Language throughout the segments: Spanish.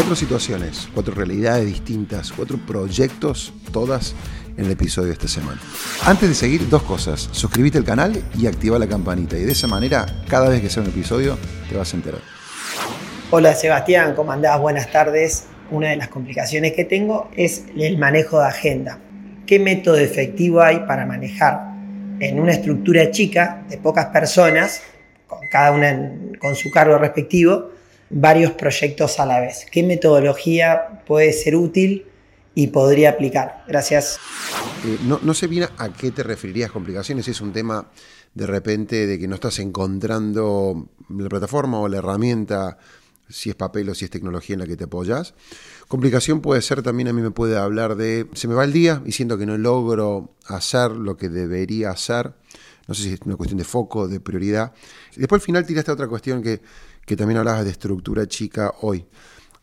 Cuatro situaciones, cuatro realidades distintas, cuatro proyectos, todas en el episodio de esta semana. Antes de seguir, dos cosas. Suscríbete al canal y activa la campanita. Y de esa manera, cada vez que sea un episodio, te vas a enterar. Hola Sebastián, ¿cómo andás? Buenas tardes. Una de las complicaciones que tengo es el manejo de agenda. ¿Qué método efectivo hay para manejar en una estructura chica de pocas personas, cada una con su cargo respectivo, varios proyectos a la vez? ¿Qué metodología puede ser útil y podría aplicar? Gracias. Eh, no, sé bien a qué te referirías complicaciones, es un tema de repente de que no estás encontrando la plataforma o la herramienta si es papel o si es tecnología en la que te apoyas. Complicación puede ser también, a mí me puede hablar de, se me va el día y siento que no logro hacer lo que debería hacer. No sé si es una cuestión de foco, de prioridad. Después al final tiraste otra cuestión que, que también hablabas de estructura chica hoy.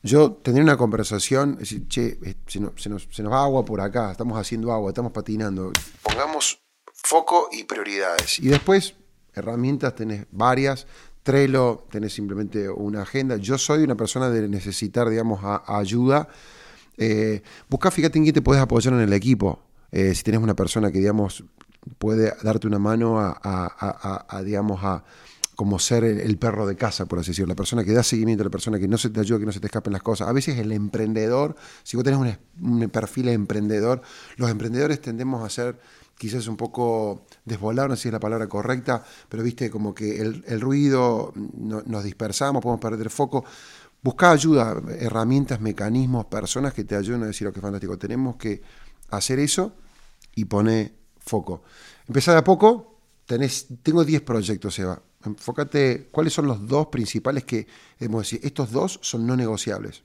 Yo tendría una conversación, decir, che, eh, se nos, va agua por acá, estamos haciendo agua, estamos patinando. Pongamos foco y prioridades. Y después, herramientas tenés varias, Trello, tenés simplemente una agenda. Yo soy una persona de necesitar, digamos, ayuda. Eh, busca, fíjate en quién te puedes apoyar en el equipo. Eh, si tienes una persona que, digamos, puede darte una mano a, digamos, a como ser el, perro de casa, por así decirlo, la persona que da seguimiento, la persona que no se te ayuda, que no se te escapen las cosas. A veces el emprendedor, si vos tenés un, perfil de emprendedor, los emprendedores tendemos a ser quizás un poco desvolado, no sé si es la palabra correcta, pero viste como que el, ruido, nos dispersamos, podemos perder foco. Busca ayuda, herramientas, mecanismos, personas que te ayuden a decir, ok, fantástico, tenemos que hacer eso y pone foco. Empezar de a poco, tenés, tengo 10 proyectos, Eva. Enfócate, ¿cuáles son los dos principales que debemos decir? Estos dos son no negociables.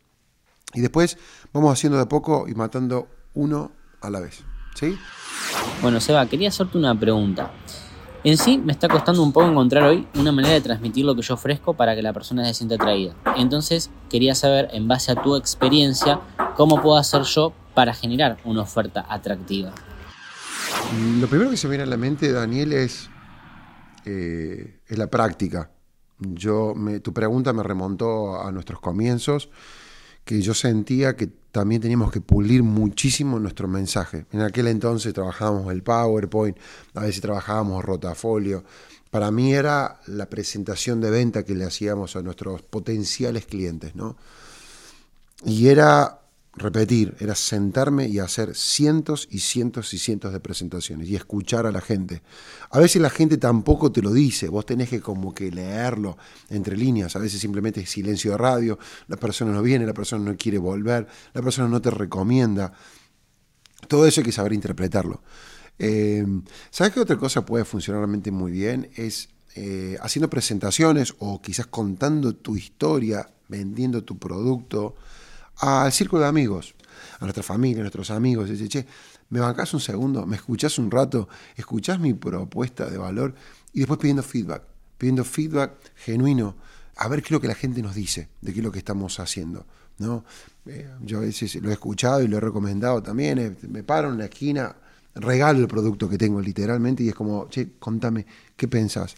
Y después vamos haciendo de a poco y matando uno a la vez. ¿Sí? Bueno, Seba, quería hacerte una pregunta. En sí me está costando un poco encontrar hoy una manera de transmitir lo que yo ofrezco para que la persona se sienta atraída. Entonces quería saber, en base a tu experiencia, cómo puedo hacer yo para generar una oferta atractiva. Lo primero que se me viene a la mente, Daniel, es, eh, es la práctica. Yo tu pregunta me remontó a nuestros comienzos que yo sentía que también teníamos que pulir muchísimo nuestro mensaje. En aquel entonces trabajábamos el PowerPoint, a veces trabajábamos rotafolio. Para mí era la presentación de venta que le hacíamos a nuestros potenciales clientes, ¿no? Y era repetir, era sentarme y hacer cientos y cientos y cientos de presentaciones y escuchar a la gente. A veces la gente tampoco te lo dice, vos tenés que como que leerlo entre líneas, a veces simplemente es silencio de radio, la persona no viene, la persona no quiere volver, la persona no te recomienda. Todo eso hay que saber interpretarlo. Eh, ¿Sabes qué otra cosa puede funcionar realmente muy bien? Es eh, haciendo presentaciones o quizás contando tu historia, vendiendo tu producto al círculo de amigos, a nuestra familia, a nuestros amigos, dice, che, ¿me bancás un segundo? ¿Me escuchás un rato? ¿Escuchás mi propuesta de valor? Y después pidiendo feedback, pidiendo feedback genuino, a ver qué es lo que la gente nos dice, de qué es lo que estamos haciendo. ¿no? Eh, yo a veces lo he escuchado y lo he recomendado también, eh, me paro en la esquina, regalo el producto que tengo literalmente y es como, che, contame, ¿qué pensás?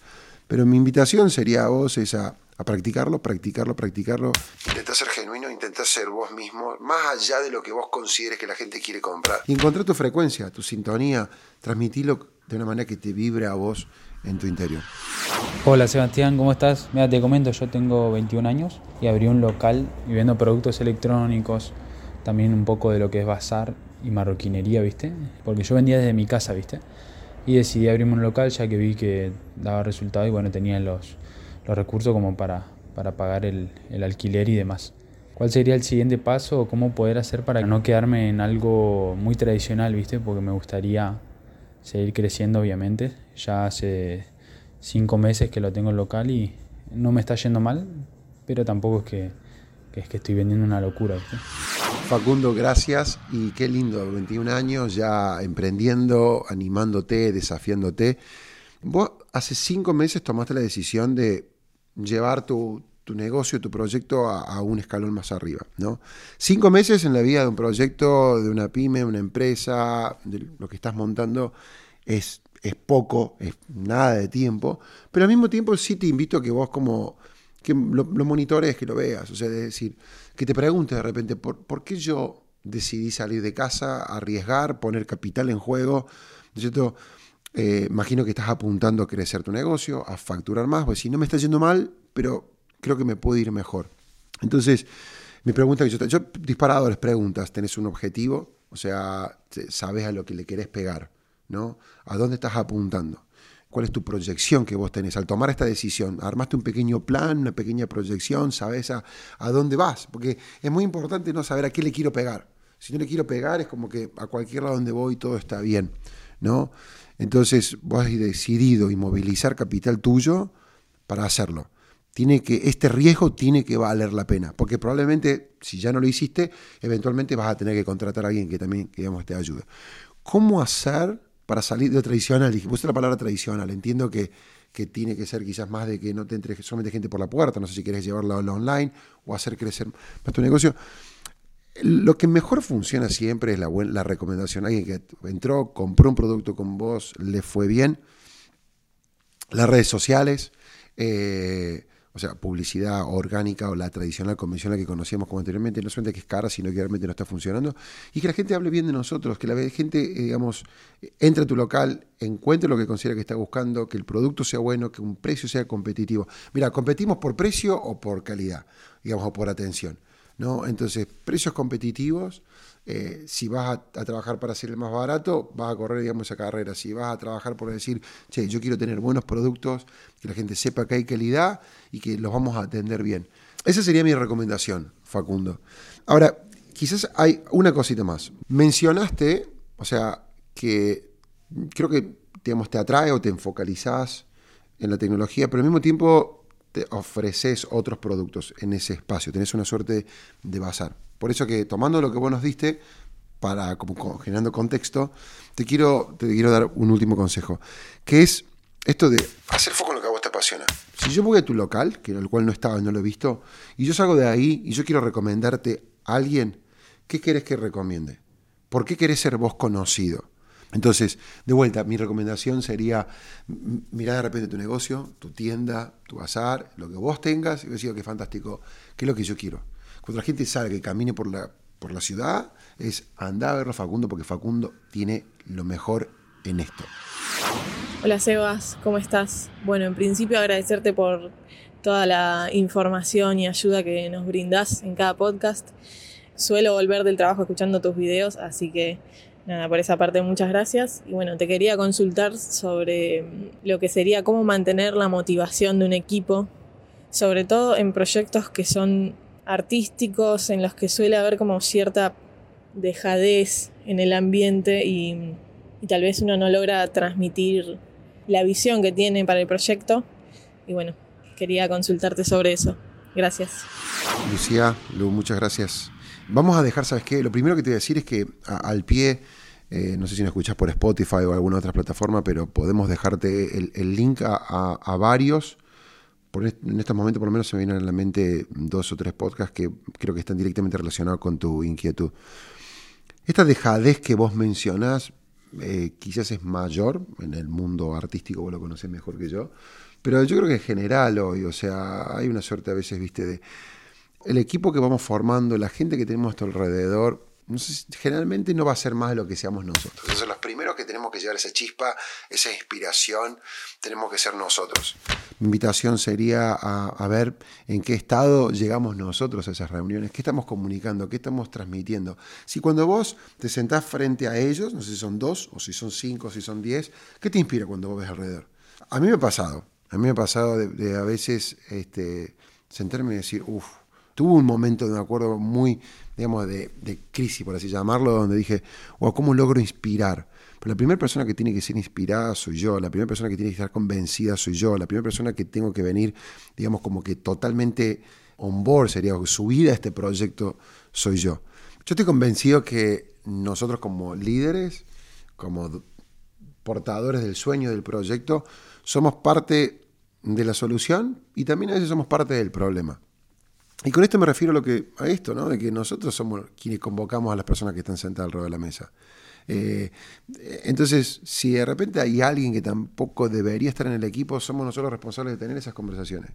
Pero mi invitación sería a vos es a practicarlo, practicarlo, practicarlo. Intenta ser genuino, intenta ser vos mismo, más allá de lo que vos consideres que la gente quiere comprar. Y encontrar tu frecuencia, tu sintonía, transmitirlo de una manera que te vibre a vos en tu interior. Hola Sebastián, ¿cómo estás? Mira, te comento, yo tengo 21 años y abrí un local y vendo productos electrónicos, también un poco de lo que es bazar y marroquinería, ¿viste? Porque yo vendía desde mi casa, ¿viste? Y decidí abrirme un local ya que vi que daba resultado y bueno, tenía los, los recursos como para, para pagar el, el alquiler y demás. ¿Cuál sería el siguiente paso o cómo poder hacer para no quedarme en algo muy tradicional, viste? Porque me gustaría seguir creciendo, obviamente. Ya hace cinco meses que lo tengo en local y no me está yendo mal, pero tampoco es que, es que estoy vendiendo una locura, ¿viste? Facundo, gracias y qué lindo, 21 años ya emprendiendo, animándote, desafiándote. Vos hace cinco meses tomaste la decisión de llevar tu, negocio, tu proyecto a, un escalón más arriba. ¿no? Cinco meses en la vida de un proyecto, de una pyme, una empresa, de lo que estás montando, es, es poco, es nada de tiempo, pero al mismo tiempo sí te invito a que vos como que lo, lo monitores, que lo veas. O sea, es decir, que te preguntes de repente, ¿por, ¿por qué yo decidí salir de casa, arriesgar, poner capital en juego? ¿No es cierto? Eh, imagino que estás apuntando a crecer tu negocio, a facturar más, pues si no me está yendo mal, pero creo que me puede ir mejor. Entonces, mi pregunta que yo, yo disparadores preguntas, ¿tenés un objetivo? O sea, sabes a lo que le querés pegar, ¿no? ¿A dónde estás apuntando? ¿Cuál es tu proyección que vos tenés? Al tomar esta decisión, armaste un pequeño plan, una pequeña proyección, sabes a, a dónde vas, porque es muy importante no saber a qué le quiero pegar. Si no le quiero pegar, es como que a cualquier lado donde voy todo está bien, ¿no? Entonces vos has decidido inmovilizar capital tuyo para hacerlo. Tiene que, este riesgo tiene que valer la pena, porque probablemente si ya no lo hiciste, eventualmente vas a tener que contratar a alguien que también digamos, te ayude. ¿Cómo hacer para salir de tradicional? Y puse la palabra tradicional, entiendo que, que tiene que ser quizás más de que no te entre solamente gente por la puerta, no sé si quieres llevarlo online o hacer crecer más tu negocio. Lo que mejor funciona siempre es la, la recomendación. Alguien que entró, compró un producto con vos, le fue bien. Las redes sociales, eh, o sea, publicidad orgánica o la tradicional convencional que conocíamos como anteriormente, no solamente que es cara, sino que realmente no está funcionando. Y que la gente hable bien de nosotros, que la gente, eh, digamos, entre a tu local, encuentre lo que considera que está buscando, que el producto sea bueno, que un precio sea competitivo. Mira, competimos por precio o por calidad, digamos, o por atención. ¿No? Entonces, precios competitivos, eh, si vas a, trabajar para ser el más barato, vas a correr, digamos, esa carrera. Si vas a trabajar por decir, che, yo quiero tener buenos productos, que la gente sepa que hay calidad y que los vamos a atender bien. Esa sería mi recomendación, Facundo. Ahora, quizás hay una cosita más. Mencionaste, o sea, que creo que digamos, te atrae o te enfocalizás en la tecnología, pero al mismo tiempo te ofreces otros productos en ese espacio, tenés una suerte de bazar. Por eso que tomando lo que vos nos diste, para como generando contexto, te quiero, te quiero dar un último consejo, que es esto de hacer foco en lo que a vos te apasiona. Si yo voy a tu local, que el cual no estaba, no lo he visto, y yo salgo de ahí y yo quiero recomendarte a alguien, ¿qué querés que recomiende? ¿Por qué querés ser vos conocido? Entonces, de vuelta, mi recomendación sería mirar de repente tu negocio, tu tienda, tu bazar, lo que vos tengas, y decir, qué fantástico, qué es lo que yo quiero. Cuando la gente sale que camine por la, por la ciudad, es andar a verlo a Facundo, porque Facundo tiene lo mejor en esto. Hola Sebas, ¿cómo estás? Bueno, en principio agradecerte por toda la información y ayuda que nos brindas en cada podcast. Suelo volver del trabajo escuchando tus videos, así que Nada, por esa parte muchas gracias. Y bueno, te quería consultar sobre mm, lo que sería cómo mantener la motivación de un equipo, sobre todo en proyectos que son artísticos, en los que suele haber como cierta dejadez en el ambiente y, y tal vez uno no logra transmitir la visión que tiene para el proyecto. Y bueno, quería consultarte sobre eso. Gracias. Lucía, Lu, muchas gracias Vamos a dejar, ¿sabes qué? Lo primero que te voy a decir es que al pie, eh, no sé si nos escuchas por Spotify o alguna otra plataforma, pero podemos dejarte el, link a, varios. En estos momentos por lo menos se me vienen a la mente dos o tres podcasts que creo que están directamente relacionados con tu inquietud. Esta dejadez que vos mencionás eh, quizás es mayor en el mundo artístico, vos lo conocés mejor que yo, pero yo creo que en general hoy, o sea, hay una suerte a veces, viste, de el equipo que vamos formando, la gente que tenemos a nuestro alrededor, generalmente no va a ser más de lo que seamos nosotros. Entonces los primeros que tenemos que llevar esa chispa, esa inspiración, tenemos que ser nosotros. Mi invitación sería a, ver en qué estado llegamos nosotros a esas reuniones, qué estamos comunicando, qué estamos transmitiendo. Si cuando vos te sentás frente a ellos, no sé si son dos, o si son cinco, o si son diez, ¿qué te inspira cuando vos ves alrededor? A mí me ha pasado, a mí me ha pasado de, a veces este, sentarme y decir, uff, tuve un momento, me acuerdo, muy, digamos, de, crisis, por así llamarlo, donde dije, wow, ¿cómo logro inspirar? Pero la primera persona que tiene que ser inspirada soy yo, la primera persona que tiene que estar convencida soy yo, la primera persona que tengo que venir, digamos, como que totalmente on board, sería subida a este proyecto, soy yo. Yo estoy convencido que nosotros como líderes, como portadores del sueño del proyecto, somos parte de la solución y también a veces somos parte del problema. Y con esto me refiero a, lo que, a esto, ¿no? de que nosotros somos quienes convocamos a las personas que están sentadas alrededor de la mesa. Eh, entonces, si de repente hay alguien que tampoco debería estar en el equipo, somos nosotros responsables de tener esas conversaciones.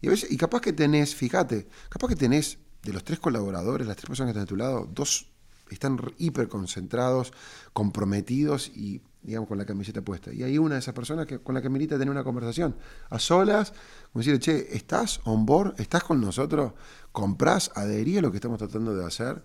Y, a veces, y capaz que tenés, fíjate, capaz que tenés de los tres colaboradores, las tres personas que están a tu lado, dos están hiper concentrados, comprometidos y, digamos, con la camiseta puesta. Y hay una de esas personas que, con la que milita tener una conversación a solas, como decirle, che, ¿estás on board? ¿Estás con nosotros? ¿Comprás? ¿Adherí a lo que estamos tratando de hacer?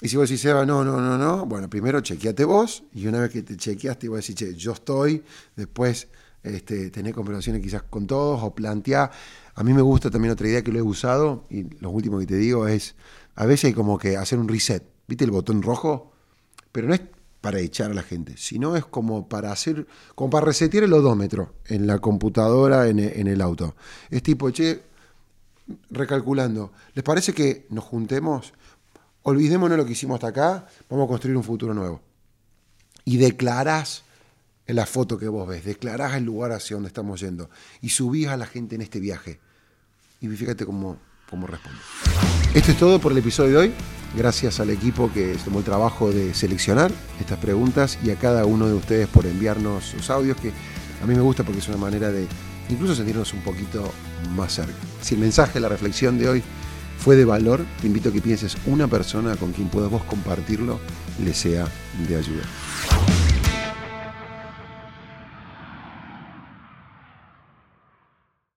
Y si vos decís, Seba, no, no, no, no, bueno, primero chequeate vos, y una vez que te chequeaste, vos decís, che, yo estoy, después este, tener conversaciones quizás con todos o plantear. A mí me gusta también otra idea que lo he usado, y lo último que te digo es, a veces hay como que hacer un reset, ¿viste el botón rojo? Pero no es para echar a la gente, sino es como para hacer, como para resetear el odómetro en la computadora, en, en el auto. Es tipo, che, recalculando, ¿les parece que nos juntemos? olvidémonos lo que hicimos hasta acá, vamos a construir un futuro nuevo. Y declarás en la foto que vos ves, declarás el lugar hacia donde estamos yendo y subís a la gente en este viaje. Y fíjate cómo, cómo responde. Esto es todo por el episodio de hoy. Gracias al equipo que tomó el trabajo de seleccionar estas preguntas y a cada uno de ustedes por enviarnos sus audios, que a mí me gusta porque es una manera de incluso sentirnos un poquito más cerca. Si el mensaje, la reflexión de hoy fue de valor, te invito a que pienses una persona con quien puedas vos compartirlo, le sea de ayuda.